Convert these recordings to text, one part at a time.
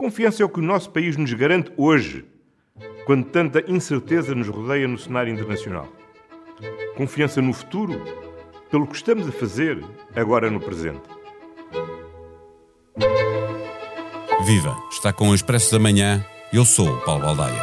Confiança é o que o nosso país nos garante hoje, quando tanta incerteza nos rodeia no cenário internacional. Confiança no futuro, pelo que estamos a fazer agora no presente. Viva! Está com o Expresso da Manhã. Eu sou o Paulo Baldaia.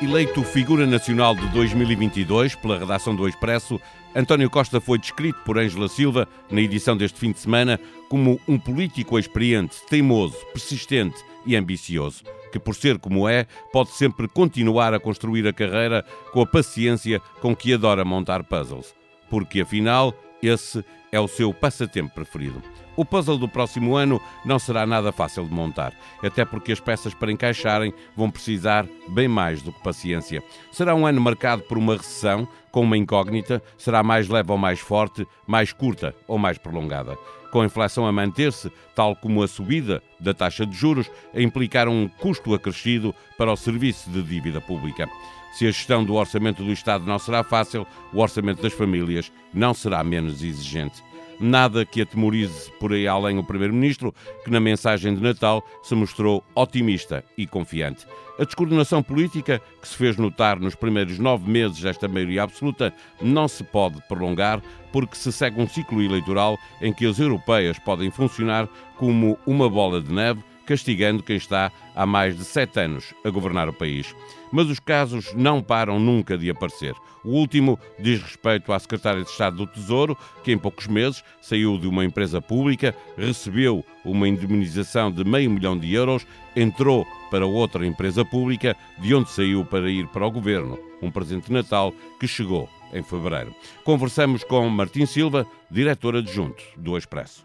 Eleito figura nacional de 2022 pela redação do Expresso, António Costa foi descrito por Ângela Silva, na edição deste fim de semana, como um político experiente, teimoso, persistente e ambicioso, que, por ser como é, pode sempre continuar a construir a carreira com a paciência com que adora montar puzzles. Porque, afinal, esse é o seu passatempo preferido. O puzzle do próximo ano não será nada fácil de montar, até porque as peças para encaixarem vão precisar bem mais do que paciência. Será um ano marcado por uma recessão, com uma incógnita, será mais leve ou mais forte, mais curta ou mais prolongada. Com a inflação a manter-se, tal como a subida da taxa de juros, a implicar um custo acrescido para o serviço de dívida pública. Se a gestão do orçamento do Estado não será fácil, o orçamento das famílias não será menos exigente. Nada que atemorize por aí além o Primeiro-Ministro, que na mensagem de Natal se mostrou otimista e confiante. A descoordenação política que se fez notar nos primeiros nove meses desta maioria absoluta não se pode prolongar, porque se segue um ciclo eleitoral em que as europeias podem funcionar como uma bola de neve castigando quem está há mais de sete anos a governar o país. Mas os casos não param nunca de aparecer. O último diz respeito à Secretária de Estado do Tesouro, que em poucos meses saiu de uma empresa pública, recebeu uma indemnização de meio milhão de euros, entrou para outra empresa pública, de onde saiu para ir para o governo. Um presente de Natal que chegou em fevereiro. Conversamos com Martim Silva, diretor adjunto do Expresso.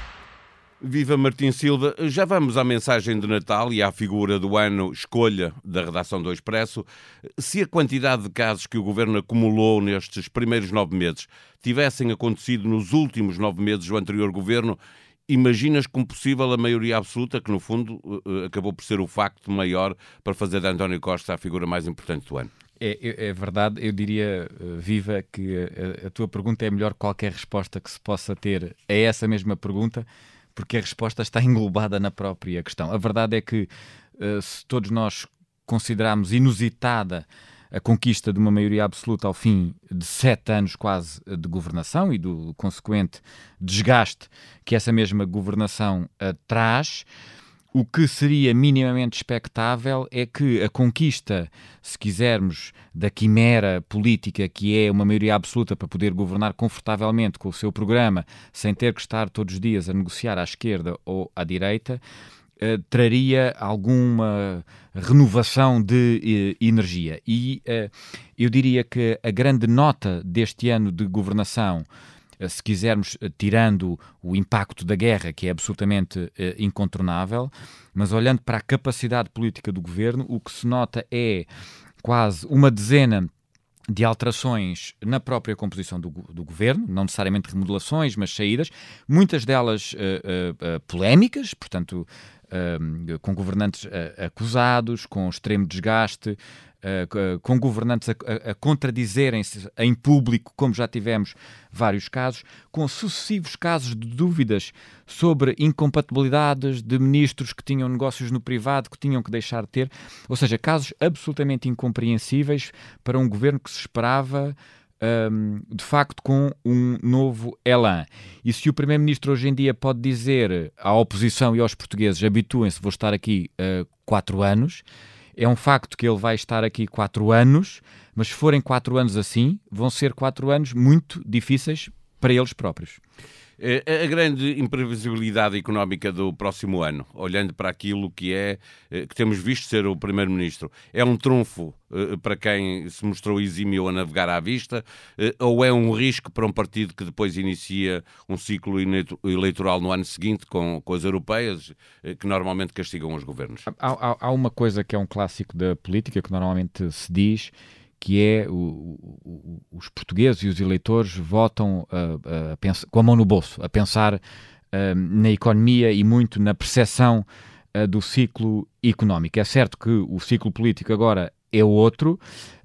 Viva Martim Silva. Já vamos à mensagem de Natal e à figura do ano escolha da redação do Expresso. Se a quantidade de casos que o governo acumulou nestes primeiros nove meses tivessem acontecido nos últimos nove meses do anterior governo, imaginas como possível a maioria absoluta, que no fundo eh, acabou por ser o facto maior para fazer de António Costa a figura mais importante do ano? É, é, verdade, eu diria, eh, Viva, que a, a tua pergunta é melhor qualquer resposta que se possa ter a essa mesma pergunta porque a resposta está englobada na própria questão. A verdade é que, uh, se todos nós considerarmos inusitada a conquista de uma maioria absoluta ao fim de sete anos quase de governação e do consequente desgaste que essa mesma governação uh, traz, o que seria minimamente expectável é que a conquista, se quisermos, da quimera política, que é uma maioria absoluta para poder governar confortavelmente com o seu programa, sem ter que estar todos os dias a negociar à esquerda ou à direita, eh, traria alguma renovação de eh, energia. E eh, eu diria que a grande nota deste ano de governação se quisermos, eh, tirando o impacto da guerra, que é absolutamente eh, incontornável, mas olhando para a capacidade política do governo, o que se nota é quase uma dezena de alterações na própria composição do, do, governo, não necessariamente remodelações, mas saídas, muitas delas uh, uh, polémicas, portanto, com governantes acusados, com extremo desgaste, uh, com governantes a, a, a contradizerem-se em público, como já tivemos vários casos, com sucessivos casos de dúvidas sobre incompatibilidades de ministros que tinham negócios no privado que tinham que deixar de ter, ou seja, casos absolutamente incompreensíveis para um governo que se esperava um, de facto com um novo elan. E se o Primeiro-Ministro hoje em dia pode dizer à oposição e aos portugueses habituem-se, vou estar aqui uh, quatro anos, é um facto que ele vai estar aqui quatro anos, mas se forem quatro anos assim, vão ser quatro anos muito difíceis para eles próprios. A grande imprevisibilidade económica do próximo ano, olhando para aquilo que é eh, que temos visto ser o primeiro-ministro, é um trunfo eh, para quem se mostrou exímio a navegar à vista, eh, ou é um risco para um partido que depois inicia um ciclo eleitoral no ano seguinte com, com as europeias, que normalmente castigam os governos? Há, há, há uma coisa que é um clássico da política que normalmente se diz que é o, o, os portugueses e os eleitores votam uh, pensar, com a mão no bolso, a pensar na economia e muito na percepção do ciclo económico. É certo que o ciclo político agora é outro,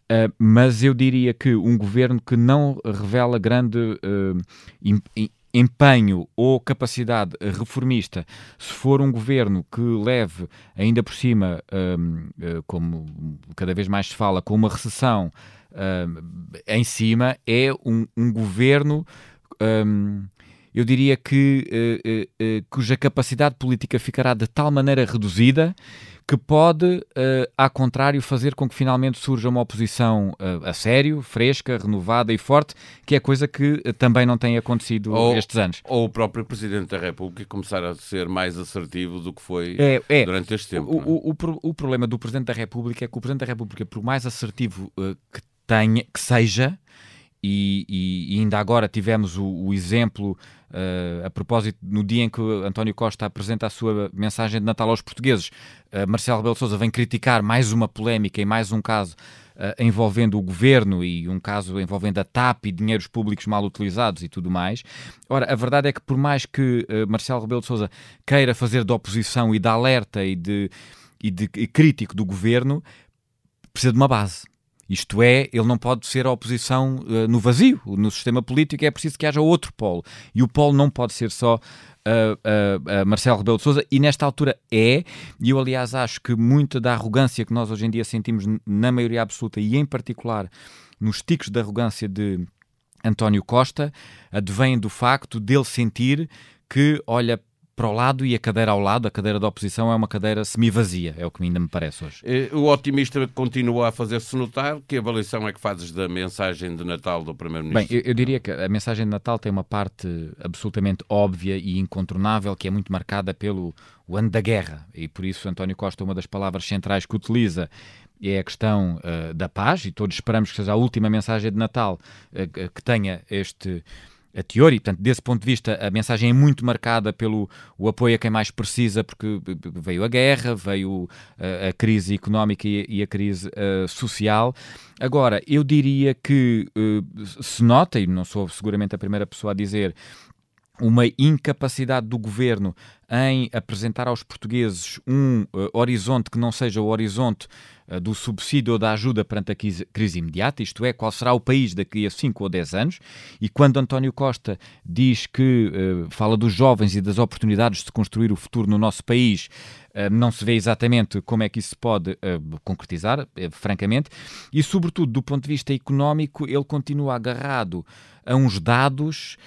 Uh, mas eu diria que um governo que não revela grande empenho ou capacidade reformista, se for um governo que leve ainda por cima, uh, como cada vez mais se fala, com uma recessão em cima, é um, um governo. Um, eu diria que cuja capacidade política ficará de tal maneira reduzida que pode, uh, ao contrário, fazer com que finalmente surja uma oposição uh, a sério, fresca, renovada e forte, que é coisa que uh, também não tem acontecido ou, estes anos. Ou o próprio Presidente da República começar a ser mais assertivo do que foi é, é. durante este tempo. O, o, o, o, problema do Presidente da República é que o Presidente da República, por mais assertivo que tenha, que seja, e, e, ainda agora tivemos o, o exemplo, uh, a propósito, no dia em que António Costa apresenta a sua mensagem de Natal aos portugueses, uh, Marcelo Rebelo Sousa vem criticar mais uma polémica e mais um caso uh, envolvendo o governo e um caso envolvendo a TAP e dinheiros públicos mal utilizados e tudo mais. Ora, a verdade é que por mais que Marcelo Rebelo de Sousa queira fazer de oposição e de alerta e de, e de e crítico do governo, precisa de uma base isto é, ele não pode ser a oposição uh, no vazio. No sistema político é preciso que haja outro polo. E o polo não pode ser só uh, uh, Marcelo Rebelo de Sousa, e nesta altura é, e eu aliás acho que muita da arrogância que nós hoje em dia sentimos na maioria absoluta, e em particular nos ticos de arrogância de António Costa, advém do facto dele sentir que olha para o lado e a cadeira ao lado, a cadeira da oposição, é uma cadeira semi-vazia, é o que ainda me parece hoje. Eh, o otimista continua a fazer-se notar. Que avaliação é que fazes da mensagem de Natal do Primeiro-Ministro? Bem, eu, eu, diria que a mensagem de Natal tem uma parte absolutamente óbvia e incontornável, que é muito marcada pelo o ano da guerra, e por isso António Costa, uma das palavras centrais que utiliza é a questão uh, da paz, e todos esperamos que seja a última mensagem de Natal uh, que tenha este a teoria, portanto, desse ponto de vista, a mensagem é muito marcada pelo o apoio a quem mais precisa, porque veio a guerra, veio a, a crise económica e, e a crise uh, social. Agora, eu diria que uh, se nota, e não sou seguramente a primeira pessoa a dizer, uma incapacidade do governo em apresentar aos portugueses um uh, horizonte que não seja o horizonte uh, do subsídio ou da ajuda perante a crise, crise, imediata, isto é, qual será o país daqui a 5 ou 10 anos. E quando António Costa diz que uh, fala dos jovens e das oportunidades de construir o futuro no nosso país, não se vê exatamente como é que isso se pode concretizar, francamente, e sobretudo do ponto de vista económico, ele continua agarrado a uns dados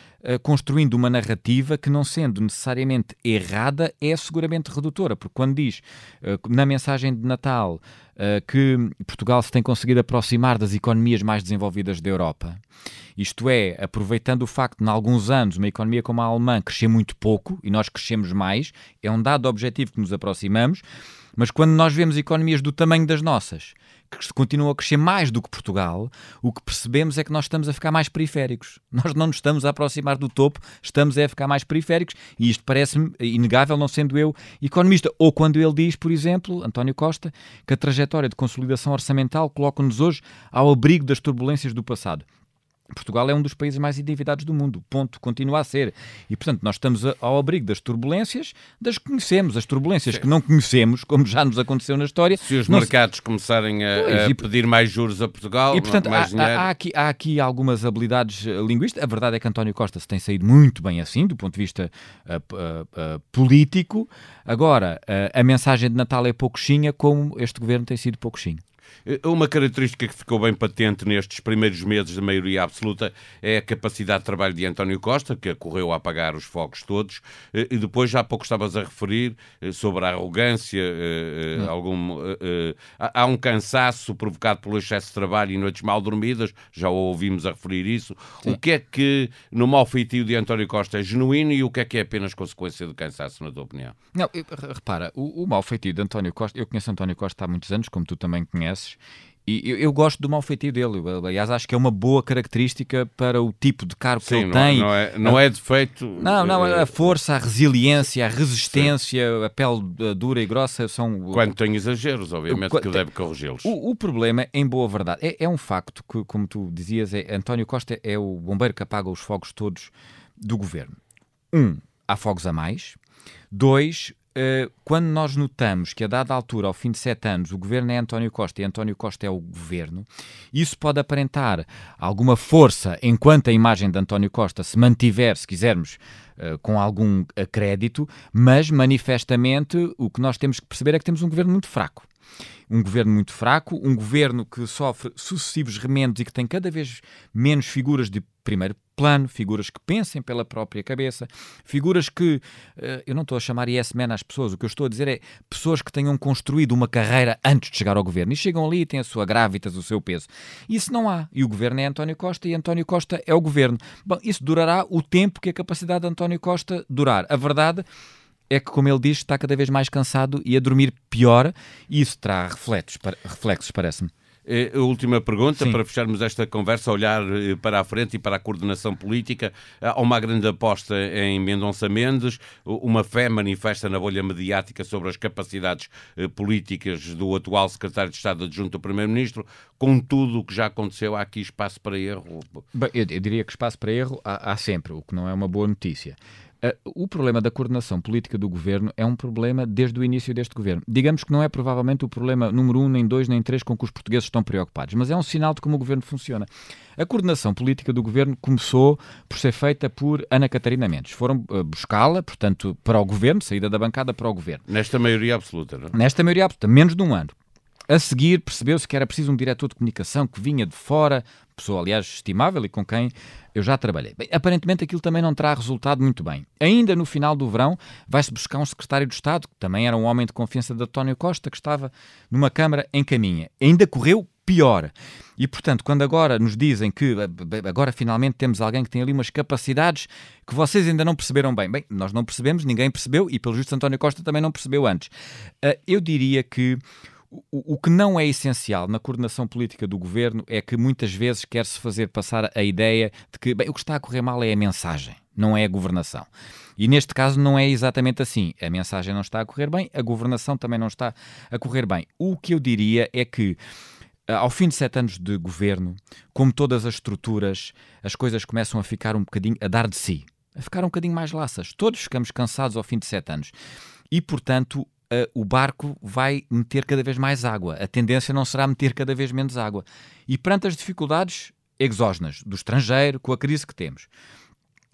construindo uma narrativa que, não sendo necessariamente errada, é seguramente redutora, porque quando diz eh, na mensagem de Natal eh, que Portugal se tem conseguido aproximar das economias mais desenvolvidas da Europa, isto é, aproveitando o facto de, em alguns anos, uma economia como a alemã crescer muito pouco e nós crescemos mais, é um dado objetivo que nos aproximamos, mas quando nós vemos economias do tamanho das nossas que continuam a crescer mais do que Portugal, o que percebemos é que nós estamos a ficar mais periféricos. Nós não nos estamos a aproximar do topo, estamos a ficar mais periféricos e isto parece-me inegável, não sendo eu economista. Ou quando ele diz, por exemplo, António Costa, que a trajetória de consolidação orçamental coloca-nos hoje ao abrigo das turbulências do passado. Portugal é um dos países mais endividados do mundo, ponto, continua a ser. E, portanto, nós estamos ao abrigo das turbulências, das que conhecemos, as turbulências Sim. que não conhecemos, como já nos aconteceu na história. Se os mercados se... começarem a, pois, a, pedir mais juros a Portugal, e, portanto, há, dinheiro... há, aqui, há aqui algumas habilidades eh, linguísticas. A verdade é que António Costa se tem saído muito bem assim, do ponto de vista uh, uh, uh, político. Agora, a mensagem de Natal é pouquinha, como este governo tem sido. Eh, uma característica que ficou bem patente nestes primeiros meses da maioria absoluta é a capacidade de trabalho de António Costa, que correu a apagar os fogos todos, eh, e depois já há pouco estavas a referir eh, sobre a arrogância, hum. algum, há um cansaço provocado pelo excesso de trabalho e noites mal dormidas, já o ouvimos a referir isso. Sim. O que é que no mau feitio de António Costa é genuíno e o que é que é apenas consequência do cansaço, na tua opinião? Não, repara, o, o mau feitio de António Costa, eu conheço António Costa há muitos anos, como tu também conheces, E eu, eu, gosto do mau feitio dele. Aliás, acho que é uma boa característica para o tipo de cargo Sim, que ele não, tem. Não é, não é defeito. Não, não, a força, a resiliência, a resistência, Sim. a pele dura e grossa são. Quando tem exageros, obviamente, o, que deve corrigi-los. O, o, problema, em boa verdade, é, é, um facto que, como tu dizias, é, António Costa é o bombeiro que apaga os fogos todos do governo. Um, há fogos a mais. Dois, eh, quando nós notamos que a dada altura, ao fim de sete anos, o governo é António Costa e António Costa é o governo, isso pode aparentar alguma força enquanto a imagem de António Costa se mantiver, se quisermos, eh, com algum crédito, mas manifestamente o que nós temos que perceber é que temos um governo muito fraco um governo muito fraco, um governo que sofre sucessivos remendos e que tem cada vez menos figuras de primeiro plano, figuras que pensem pela própria cabeça, figuras que, eh, eu não estou a chamar yes man às pessoas, o que eu estou a dizer é pessoas que tenham construído uma carreira antes de chegar ao governo e chegam ali e têm a sua gravitas, o seu peso. Isso não há. E o governo é António Costa e António Costa é o governo. Bom, isso durará o tempo que a capacidade de António Costa durar. A verdade é que, como ele diz, está cada vez mais cansado e a dormir pior, e isso terá reflexos, reflexos parece-me. É, a última pergunta, Sim. para fecharmos esta conversa, olhar eh, para a frente e para a coordenação política. Há uma grande aposta em Mendonça Mendes, uma fé manifesta na bolha mediática sobre as capacidades eh, políticas do atual secretário de Estado adjunto ao Primeiro-Ministro. Com tudo o que já aconteceu, há aqui espaço para erro? Bem, eu, eu, diria que espaço para erro há, há sempre, o que não é uma boa notícia. Uh, o problema da coordenação política do governo é um problema desde o início deste governo. Digamos que não é provavelmente o problema número um, nem dois, nem três com que os portugueses estão preocupados, mas é um sinal de como o governo funciona. A coordenação política do governo começou por ser feita por Ana Catarina Mendes. Foram uh, buscá-la, portanto, para o governo, saída da bancada para o governo. Nesta maioria absoluta, não é? Nesta maioria absoluta, menos de um ano. A seguir, percebeu-se que era preciso um diretor de comunicação que vinha de fora, pessoa, aliás, estimável e com quem eu já trabalhei. Bem, aparentemente aquilo também não terá resultado muito bem. Ainda no final do verão, vai-se buscar um secretário de Estado, que também era um homem de confiança de António Costa, que estava numa Câmara em caminha. Ainda correu pior. E, portanto, quando agora nos dizem que agora finalmente temos alguém que tem ali umas capacidades que vocês ainda não perceberam bem. Bem, nós não percebemos, ninguém percebeu e, pelo justo, António Costa também não percebeu antes. Ah, eu diria que o, o, que não é essencial na coordenação política do governo é que muitas vezes quer-se fazer passar a ideia de que bem, o que está a correr mal é a mensagem, não é a governação. E neste caso não é exatamente assim. A mensagem não está a correr bem, a governação também não está a correr bem. O que eu diria é que eh, ao fim de sete anos de governo, como todas as estruturas, as coisas começam a ficar um bocadinho a dar de si, a ficar um bocadinho mais laças. Todos ficamos cansados ao fim de sete anos. E, portanto, uh, o barco vai meter cada vez mais água. A tendência não será meter cada vez menos água. E perante as dificuldades exógenas do estrangeiro, com a crise que temos,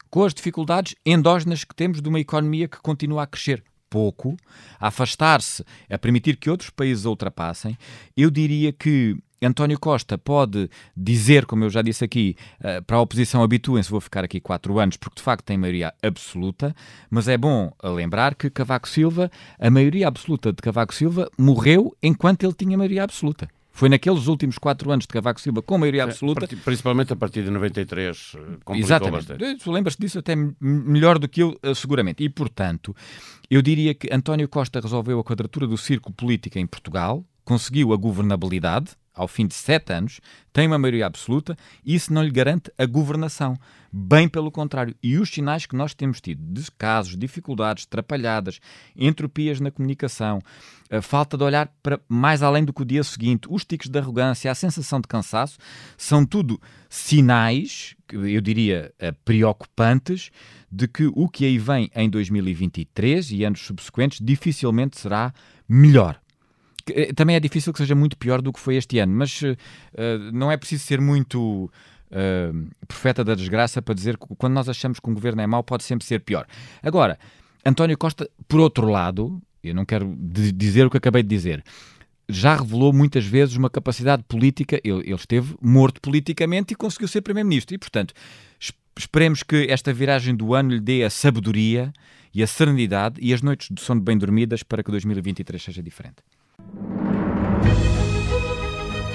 com as dificuldades endógenas que temos de uma economia que continua a crescer pouco, a afastar-se, a permitir que outros países a ultrapassem, eu diria que António Costa pode dizer, como eu já disse aqui, uh, para a oposição habituem-se, vou ficar aqui quatro anos, porque de facto tem maioria absoluta, mas é bom lembrar que Cavaco Silva, a maioria absoluta de Cavaco Silva, morreu enquanto ele tinha maioria absoluta. Foi naqueles últimos quatro anos de Cavaco Silva com maioria absoluta. Principalmente a partir de 93. Eh, Exatamente. Tu lembras disso até melhor do que eu, eh, seguramente. E, portanto, eu diria que António Costa resolveu a quadratura do círculo político em Portugal, conseguiu a governabilidade, ao fim de sete anos, tem uma maioria absoluta, isso não lhe garante a governação. Bem pelo contrário. E os sinais que nós temos tido de casos, dificuldades, trapalhadas, entropias na comunicação, a falta de olhar para mais além do que o dia seguinte, os tiques de arrogância, a sensação de cansaço, são tudo sinais, eu diria, eh, preocupantes, de que o que aí vem em 2023 e anos subsequentes dificilmente será melhor. Eh, também é difícil que seja muito pior do que foi este ano, mas uh, não é preciso ser muito uh, profeta da desgraça para dizer que quando nós achamos que um governo é mau, pode sempre ser pior. Agora, António Costa, por outro lado, eu não quero dizer o que acabei de dizer, já revelou muitas vezes uma capacidade política, ele, ele esteve morto politicamente e conseguiu ser Primeiro-Ministro. E, portanto, esperemos que esta viragem do ano lhe dê a sabedoria e a serenidade e as noites de sono bem dormidas para que 2023 seja diferente.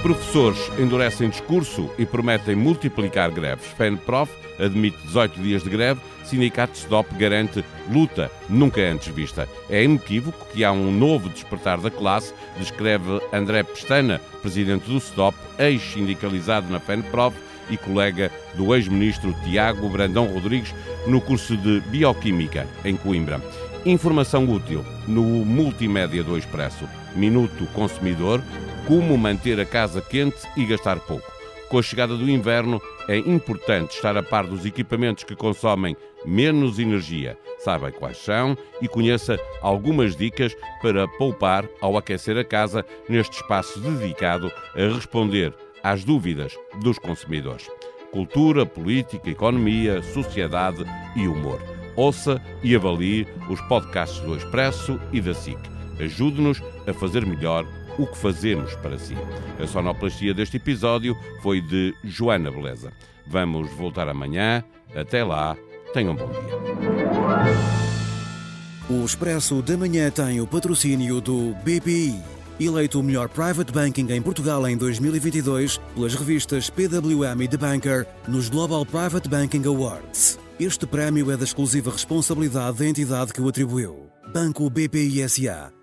Professores endurecem discurso e prometem multiplicar greves. FENPROF admite 18 dias de greve. Sindicato STOP garante luta nunca antes vista. É inequívoco que há um novo despertar da classe, descreve André Pestana, presidente do STOP, ex-sindicalizado na FENPROF e colega do ex-ministro Tiago Brandão Rodrigues no curso de Bioquímica em Coimbra. Informação útil no Multimédia do Expresso. Minuto Consumidor como manter a casa quente e gastar pouco. Com a chegada do inverno, é importante estar a par dos equipamentos que consomem menos energia. Saiba quais são e conheça algumas dicas para poupar ao aquecer a casa neste espaço dedicado a responder às dúvidas dos consumidores. Cultura, política, economia, sociedade e humor. Ouça e avalie os podcasts do Expresso e da SIC. Ajude-nos a fazer melhor o que fazemos para si. A sonoplastia deste episódio foi de Joana Beleza. Vamos voltar amanhã. Até lá, tenham um bom dia. O Expresso da Manhã tem o patrocínio do BPI. Eleito o melhor private banking em Portugal em 2022 pelas revistas PWM e The Banker nos Global Private Banking Awards. Este prémio é da exclusiva responsabilidade da entidade que o atribuiu. Banco BPI SA,